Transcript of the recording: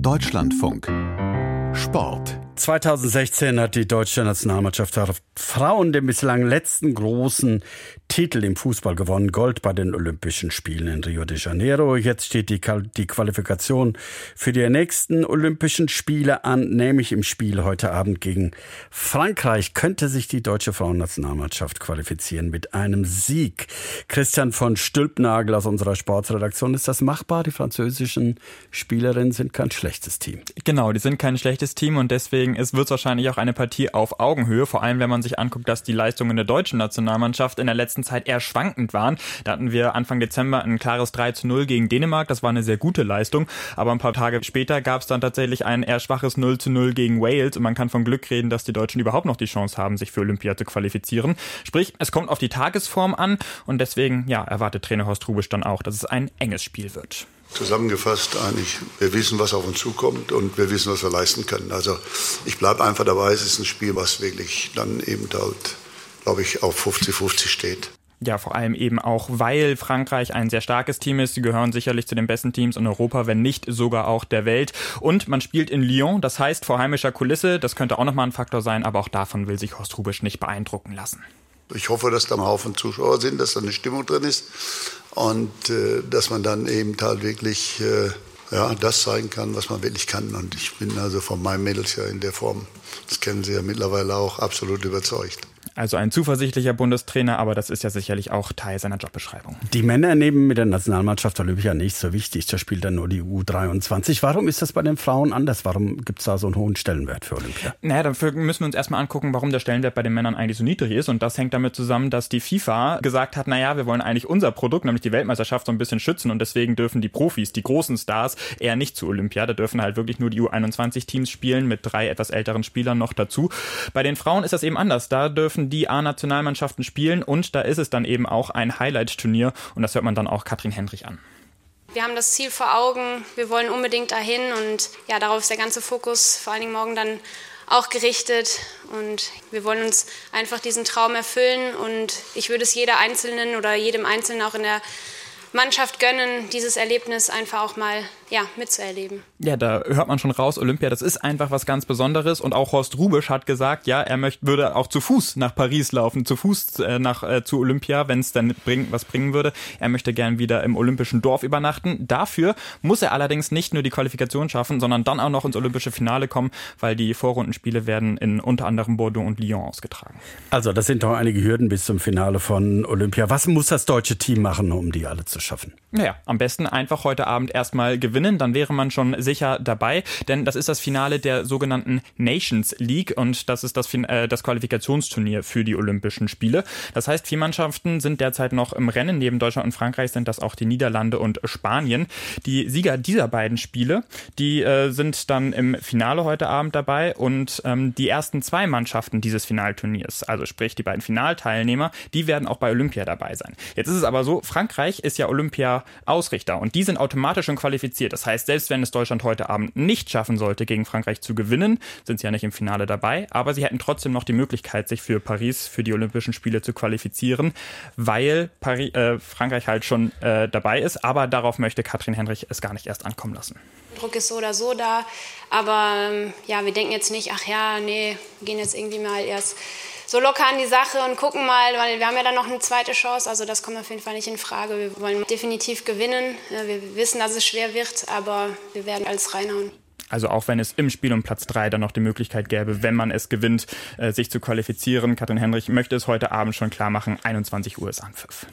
Deutschlandfunk. Sport 2016 hat die deutsche Nationalmannschaft der Frauen den bislang letzten großen Titel im Fußball gewonnen. Gold bei den Olympischen Spielen in Rio de Janeiro. Jetzt steht die, die Qualifikation für die nächsten Olympischen Spiele an, nämlich im Spiel heute Abend gegen Frankreich. Könnte sich die deutsche Frauennationalmannschaft qualifizieren mit einem Sieg. Christian von Stülpnagel aus unserer Sportsredaktion. Ist das machbar? Die französischen Spielerinnen sind kein schlechtes Team. Genau, die sind kein schlechtes Team und deswegen Deswegen ist, wird es wahrscheinlich auch eine Partie auf Augenhöhe, vor allem wenn man sich anguckt, dass die Leistungen der deutschen Nationalmannschaft in der letzten Zeit eher schwankend waren. Da hatten wir Anfang Dezember ein klares 3 zu 0 gegen Dänemark, das war eine sehr gute Leistung, aber ein paar Tage später gab es dann tatsächlich ein eher schwaches 0 zu 0 gegen Wales und man kann von Glück reden, dass die Deutschen überhaupt noch die Chance haben, sich für Olympia zu qualifizieren. Sprich, es kommt auf die Tagesform an und deswegen, ja, erwartet Trainer Horst Rubisch dann auch, dass es ein enges Spiel wird. Zusammengefasst eigentlich, wir wissen, was auf uns zukommt und wir wissen, was wir leisten können. Also ich bleibe einfach dabei, es ist ein Spiel, was wirklich dann eben halt, glaube ich, auf 50-50 steht. Ja, vor allem eben auch, weil Frankreich ein sehr starkes Team ist. Sie gehören sicherlich zu den besten Teams in Europa, wenn nicht sogar auch der Welt. Und man spielt in Lyon, das heißt vor heimischer Kulisse. Das könnte auch nochmal ein Faktor sein, aber auch davon will sich Horst Rubisch nicht beeindrucken lassen. Ich hoffe, dass da ein Haufen Zuschauer sind, dass da eine Stimmung drin ist und äh, dass man dann eben halt wirklich äh, ja, das zeigen kann, was man wirklich kann. Und ich bin also von meinen Mädels ja in der Form, das kennen Sie ja mittlerweile auch, absolut überzeugt. Also ein zuversichtlicher Bundestrainer, aber das ist ja sicherlich auch Teil seiner Jobbeschreibung. Die Männer nehmen mit der Nationalmannschaft Olympia nicht so wichtig. Da spielt dann nur die U23. Warum ist das bei den Frauen anders? Warum gibt es da so einen hohen Stellenwert für Olympia? Naja, dafür müssen wir uns erstmal angucken, warum der Stellenwert bei den Männern eigentlich so niedrig ist. Und das hängt damit zusammen, dass die FIFA gesagt hat, naja, wir wollen eigentlich unser Produkt, nämlich die Weltmeisterschaft, so ein bisschen schützen. Und deswegen dürfen die Profis, die großen Stars, eher nicht zu Olympia. Da dürfen halt wirklich nur die U21-Teams spielen mit drei etwas älteren Spielern noch dazu. Bei den Frauen ist das eben anders. Da dürfen die A-Nationalmannschaften Nationalmannschaften spielen. Und da ist es dann eben auch ein Highlight-Turnier und das hört man dann auch Katrin Hendrich an. Wir haben das Ziel vor Augen, wir wollen unbedingt dahin. Und ja, darauf ist der ganze Fokus vor allen Dingen morgen dann auch gerichtet. Und wir wollen uns einfach diesen Traum erfüllen. Und ich würde es jeder Einzelnen oder jedem Einzelnen auch in der Mannschaft gönnen, dieses Erlebnis einfach auch mal ja, mitzuerleben. Ja, da hört man schon raus, Olympia, das ist einfach was ganz Besonderes. Und auch Horst Rubisch hat gesagt, ja, er möchte, würde auch zu Fuß nach Paris laufen, zu Fuß äh, nach, äh, zu Olympia, wenn es dann bring, was bringen würde. Er möchte gern wieder im olympischen Dorf übernachten. Dafür muss er allerdings nicht nur die Qualifikation schaffen, sondern dann auch noch ins olympische Finale kommen, weil die Vorrundenspiele werden in unter anderem Bordeaux und Lyon ausgetragen. Also, das sind doch einige Hürden bis zum Finale von Olympia. Was muss das deutsche Team machen, um die alle zu schaffen? Naja, am besten einfach heute Abend erstmal gewinnen dann wäre man schon sicher dabei, denn das ist das Finale der sogenannten Nations League und das ist das, äh, das Qualifikationsturnier für die Olympischen Spiele. Das heißt, vier Mannschaften sind derzeit noch im Rennen. Neben Deutschland und Frankreich sind das auch die Niederlande und Spanien. Die Sieger dieser beiden Spiele, die äh, sind dann im Finale heute Abend dabei und ähm, die ersten zwei Mannschaften dieses Finalturniers, also sprich die beiden Finalteilnehmer, die werden auch bei Olympia dabei sein. Jetzt ist es aber so, Frankreich ist ja Olympia-Ausrichter und die sind automatisch schon qualifiziert. Das heißt, selbst wenn es Deutschland heute Abend nicht schaffen sollte, gegen Frankreich zu gewinnen, sind sie ja nicht im Finale dabei, aber sie hätten trotzdem noch die Möglichkeit, sich für Paris, für die Olympischen Spiele zu qualifizieren, weil Paris, äh, Frankreich halt schon äh, dabei ist. Aber darauf möchte Katrin Henrich es gar nicht erst ankommen lassen. Druck ist so oder so da, aber ähm, ja, wir denken jetzt nicht, ach ja, nee, gehen jetzt irgendwie mal erst so locker an die Sache und gucken mal, weil wir haben ja dann noch eine zweite Chance. Also das kommt auf jeden Fall nicht in Frage. Wir wollen definitiv gewinnen. Wir wissen, dass es schwer wird, aber wir werden alles reinhauen. Also auch wenn es im Spiel um Platz 3 dann noch die Möglichkeit gäbe, wenn man es gewinnt, äh, sich zu qualifizieren. Katrin Henrich möchte es heute Abend schon klar machen. 21 Uhr ist Anpfiff.